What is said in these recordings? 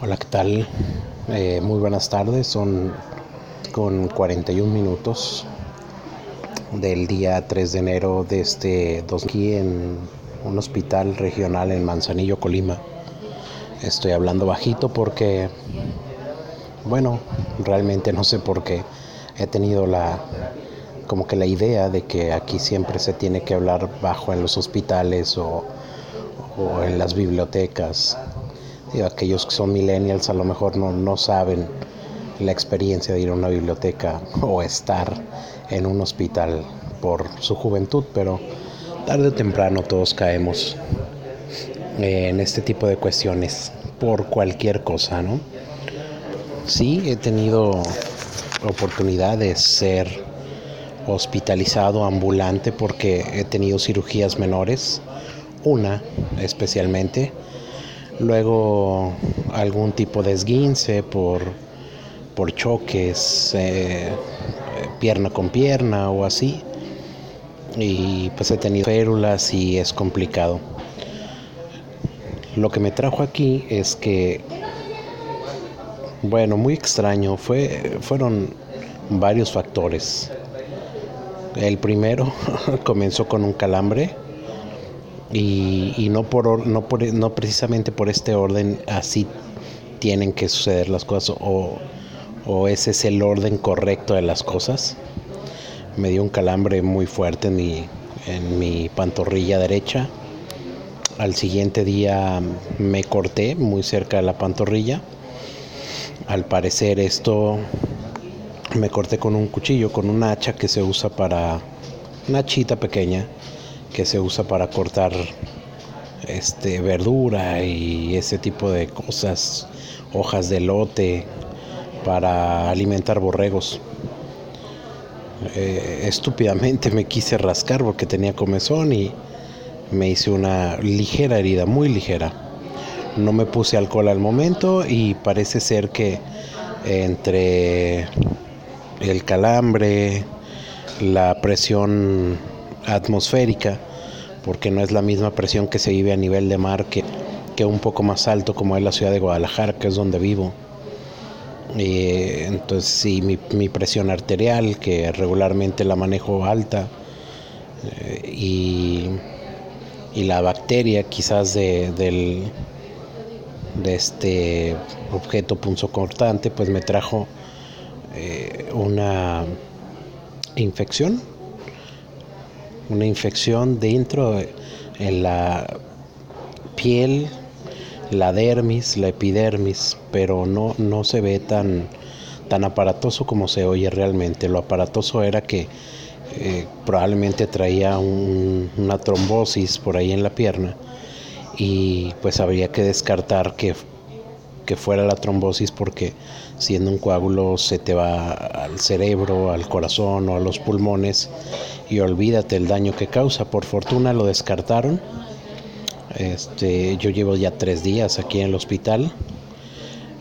Hola, ¿qué tal? Eh, muy buenas tardes, son con 41 minutos del día 3 de enero de este dos aquí en un hospital regional en Manzanillo, Colima. Estoy hablando bajito porque, bueno, realmente no sé por qué he tenido la como que la idea de que aquí siempre se tiene que hablar bajo en los hospitales o, o en las bibliotecas aquellos que son millennials a lo mejor no, no saben la experiencia de ir a una biblioteca o estar en un hospital por su juventud, pero tarde o temprano todos caemos en este tipo de cuestiones por cualquier cosa, ¿no? Sí, he tenido oportunidad de ser hospitalizado ambulante porque he tenido cirugías menores, una especialmente, luego algún tipo de esguince por, por choques eh, pierna con pierna o así. Y pues he tenido férulas y es complicado. Lo que me trajo aquí es que bueno muy extraño fue fueron varios factores. El primero comenzó con un calambre y, no, por, no, por, no precisamente por este orden así tienen que suceder las cosas o, o ese es el orden correcto de las cosas. Me dio un calambre muy fuerte en mi, en mi pantorrilla derecha. Al siguiente día me corté muy cerca de la pantorrilla. Al parecer esto me corté con un cuchillo, con una hacha que se usa para una chita pequeña que se usa para cortar este verdura y ese tipo de cosas, hojas de lote para alimentar borregos. Eh, estúpidamente me quise rascar porque tenía comezón y me hice una ligera herida, muy ligera. No me puse alcohol al momento y parece ser que entre el calambre, la presión atmosférica, porque no es la misma presión que se vive a nivel de mar que, que un poco más alto como es la ciudad de Guadalajara, que es donde vivo. Y, entonces sí, mi, mi, presión arterial, que regularmente la manejo alta, eh, y, y, la bacteria quizás de, del, de este objeto punzocortante, pues me trajo eh, una infección una infección dentro en la piel, la dermis, la epidermis, pero no, no se ve tan, tan aparatoso como se oye realmente. Lo aparatoso era que eh, probablemente traía una trombosis por ahí en la pierna y pues habría que descartar que, que fuera la trombosis porque siendo un coágulo se te va al cerebro, al corazón o a los pulmones y olvídate el daño que causa. Por fortuna lo descartaron. Este, yo llevo ya tres días aquí en el hospital.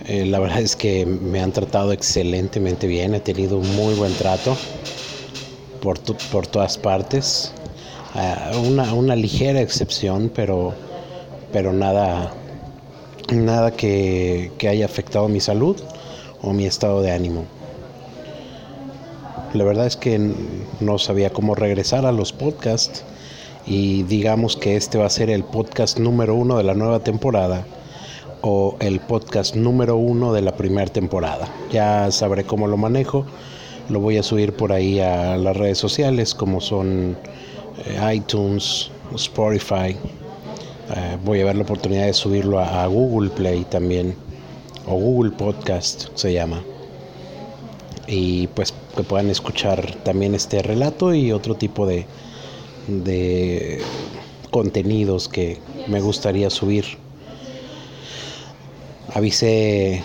Eh, la verdad es que me han tratado excelentemente bien, he tenido un muy buen trato por, por todas partes. Uh, una, una, ligera excepción, pero, pero nada, nada que, que haya afectado mi salud o mi estado de ánimo. La verdad es que no sabía cómo regresar a los podcasts y digamos que este va a ser el podcast número uno de la nueva temporada o el podcast número uno de la primera temporada. Ya sabré cómo lo manejo. Lo voy a subir por ahí a las redes sociales como son eh, iTunes, Spotify. Eh, voy a ver la oportunidad de subirlo a, Google Play también o Google Podcast se llama y pues que puedan escuchar también este relato y otro tipo de, de contenidos que me gustaría subir. Avisé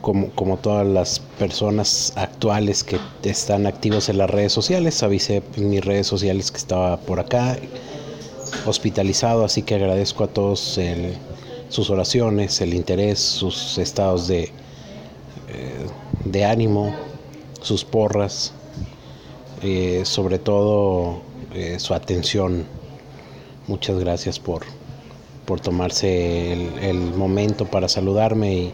como, como, todas las personas actuales que están activos en las redes sociales, avisé en mis redes sociales que estaba por acá hospitalizado, así que agradezco a todos sus oraciones, el interés, sus estados de, eh, de ánimo, sus porras, eh, sobre todo eh, su atención. Muchas gracias por, por tomarse el, momento para saludarme y,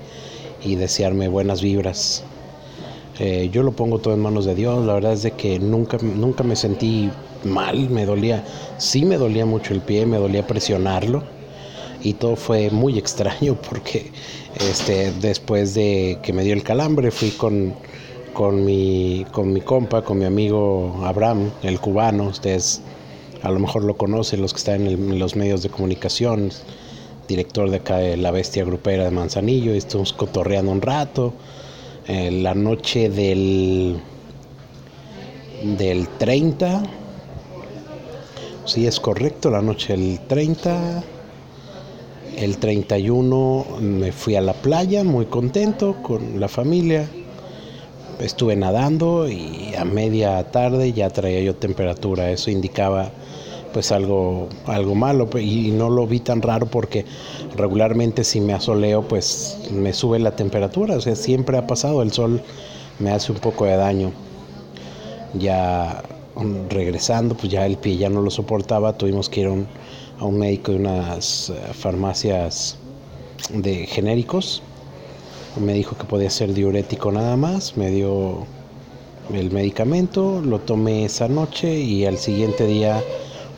y desearme buenas vibras. Yo lo pongo todo en manos de Dios, la verdad es de que nunca, nunca me sentí mal, me dolía, sí me dolía mucho el pie, me dolía presionarlo y todo fue muy extraño porque este, después de que me dio el calambre fui con, con, mi, con mi compa, con mi amigo Abraham, el cubano, ustedes a lo mejor lo conocen los que están en, los medios de comunicación, director de acá de La Bestia Grupera de Manzanillo, y estuvimos cotorreando un rato eh, la noche del, del 30. Sí, es correcto, la noche del 30. El 31 me fui a la playa muy contento con la familia. Estuve nadando y a media tarde ya traía yo temperatura. Eso indicaba pues algo, algo malo y no lo vi tan raro porque regularmente si me asoleo pues me sube la temperatura, o sea, siempre ha pasado, el sol me hace un poco de daño. Ya regresando, pues ya el pie ya no lo soportaba, tuvimos que ir a un, a médico de unas eh, farmacias de genéricos. Me dijo que podía ser diurético nada más, me dio el medicamento, lo tomé esa noche y al siguiente día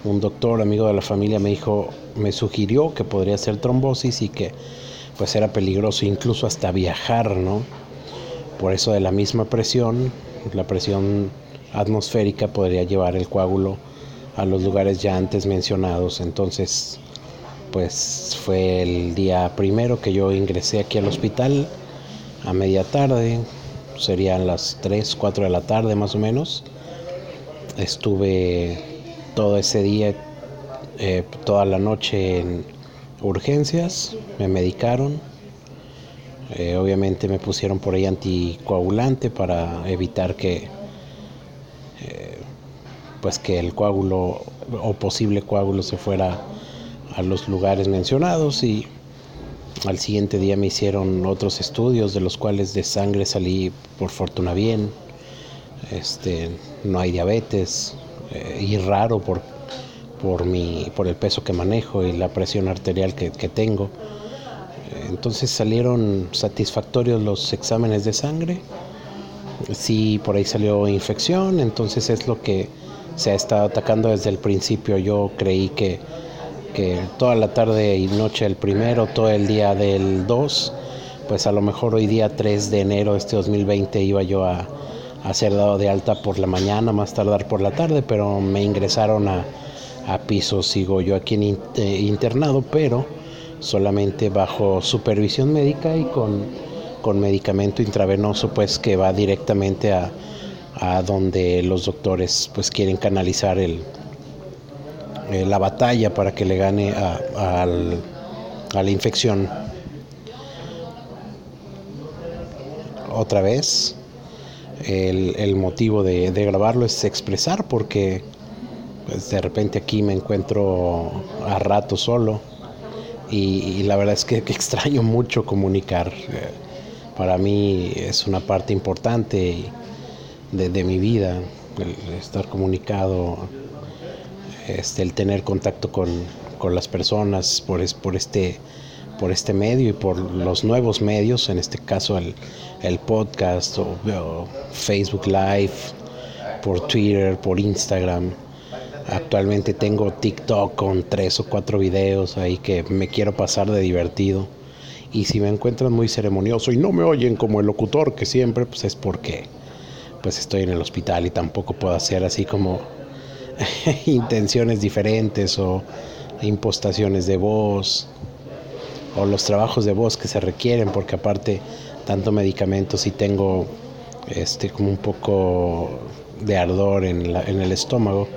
un doctor amigo de la familia me dijo, me sugirió que podría ser trombosis y que pues era peligroso incluso hasta viajar, ¿no? Por eso de la misma presión, la presión atmosférica podría llevar el coágulo a los lugares ya antes mencionados. Entonces, pues fue el día primero que yo ingresé aquí al hospital a media tarde, serían las 3, 4 de la tarde más o menos. Estuve todo ese día, eh, toda la noche en urgencias, me medicaron. Eh, obviamente me pusieron por ahí anticoagulante para evitar que pues que el coágulo o posible coágulo se fuera a los lugares mencionados y al siguiente día me hicieron otros estudios de los cuales de sangre salí por fortuna bien este no hay diabetes eh, y raro por, por, mi, por el peso que manejo y la presión arterial que, tengo. Entonces salieron satisfactorios los exámenes de sangre. Sí, por ahí salió infección, entonces es lo que se ha estado atacando desde el principio. Yo creí que, que toda la tarde y noche del primero, todo el día del 2, pues a lo mejor hoy día 3 de enero de este 2020 iba yo a, a ser dado de alta por la mañana, más tardar por la tarde, pero me ingresaron a, a piso, sigo yo aquí en, eh, internado, pero solamente bajo supervisión médica y con, con medicamento intravenoso, pues que va directamente a, a donde los doctores pues quieren canalizar el, eh, la batalla para que le gane a, a la infección. Otra vez, el, motivo de, grabarlo es expresar porque pues, de repente aquí me encuentro a rato solo y, la verdad es que, extraño mucho comunicar. Eh, para mí es una parte importante de, mi vida, el estar comunicado, este, el tener contacto con, con las personas por, por este por este medio y por los nuevos medios, en este caso el, el podcast o, Facebook Live, por Twitter, por Instagram. Actualmente tengo TikTok con tres o cuatro videos ahí que me quiero pasar de divertido. Y si me encuentran muy ceremonioso y no me oyen como el locutor que siempre, pues es porque pues estoy en el hospital y tampoco puedo hacer así como intenciones diferentes o impostaciones de voz o los trabajos de voz que se requieren, porque aparte tanto medicamento si tengo este como un poco de ardor en, la, en el estómago.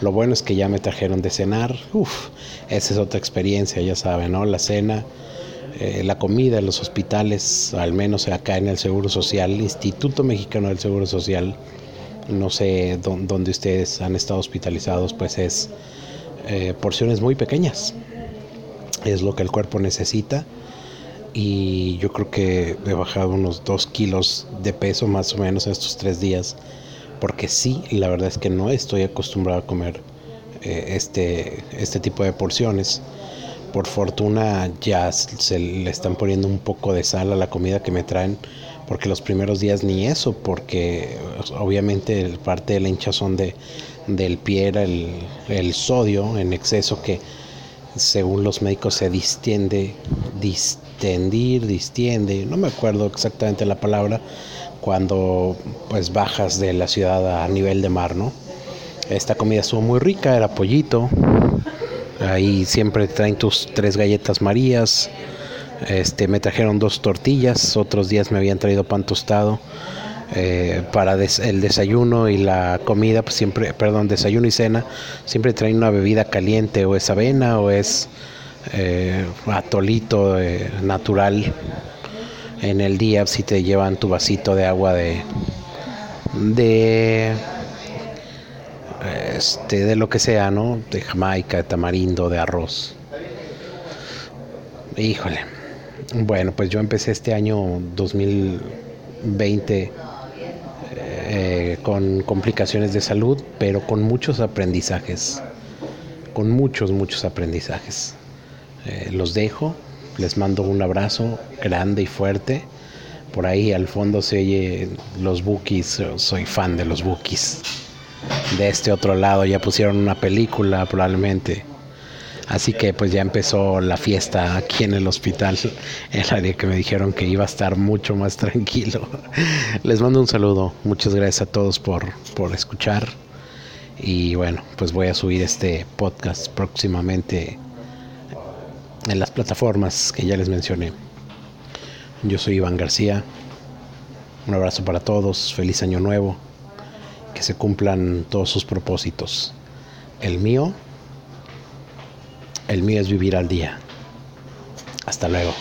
Lo bueno es que ya me trajeron de cenar. Uf, esa es otra experiencia, ya saben, ¿no? La cena, eh, la comida en los hospitales, al menos acá en el Seguro Social, Instituto Mexicano del Seguro Social, no sé dónde ustedes han estado hospitalizados, pues es eh, porciones muy pequeñas. Es lo que el cuerpo necesita y yo creo que he bajado unos dos kilos de peso más o menos en estos tres días porque sí, la verdad es que no estoy acostumbrado a comer eh, este, este tipo de porciones Por fortuna ya se le están poniendo un poco de sal a la comida que me traen, porque los primeros días ni eso, porque obviamente parte de la hinchazón de, del pie era el, el sodio en exceso que según los médicos se distiende, distendir, distiende, no me acuerdo exactamente la palabra, cuando pues bajas de la ciudad a nivel de mar, ¿no? Esta comida estuvo muy rica, era pollito, ahí siempre traen tus tres galletas marías, este, me trajeron dos tortillas, otros días me habían traído pan tostado. Eh, para el desayuno y la comida, pues siempre, perdón, desayuno y cena, siempre traen una bebida caliente, o es avena, o es eh, atolito eh, natural. En el día, si te llevan tu vasito de agua de, de, este, de lo que sea, ¿no? De Jamaica, de tamarindo, de arroz. Híjole. Bueno, pues yo empecé este año 2020 eh, con complicaciones de salud, pero con muchos aprendizajes, con muchos, muchos aprendizajes. Eh, los dejo, les mando un abrazo grande y fuerte. Por ahí al fondo se oye los bookies, soy fan de los bookies. De este otro lado. Ya pusieron una película probablemente. Así que pues ya empezó la fiesta aquí en el hospital, el área que me dijeron que iba a estar mucho más tranquilo. Les mando un saludo, muchas gracias a todos por, por escuchar. Y bueno, pues voy a subir este podcast próximamente en las plataformas que ya les mencioné. Yo soy Iván García, un abrazo para todos, feliz año nuevo, que se cumplan todos sus propósitos. El mío el mío es vivir al día. Hasta luego.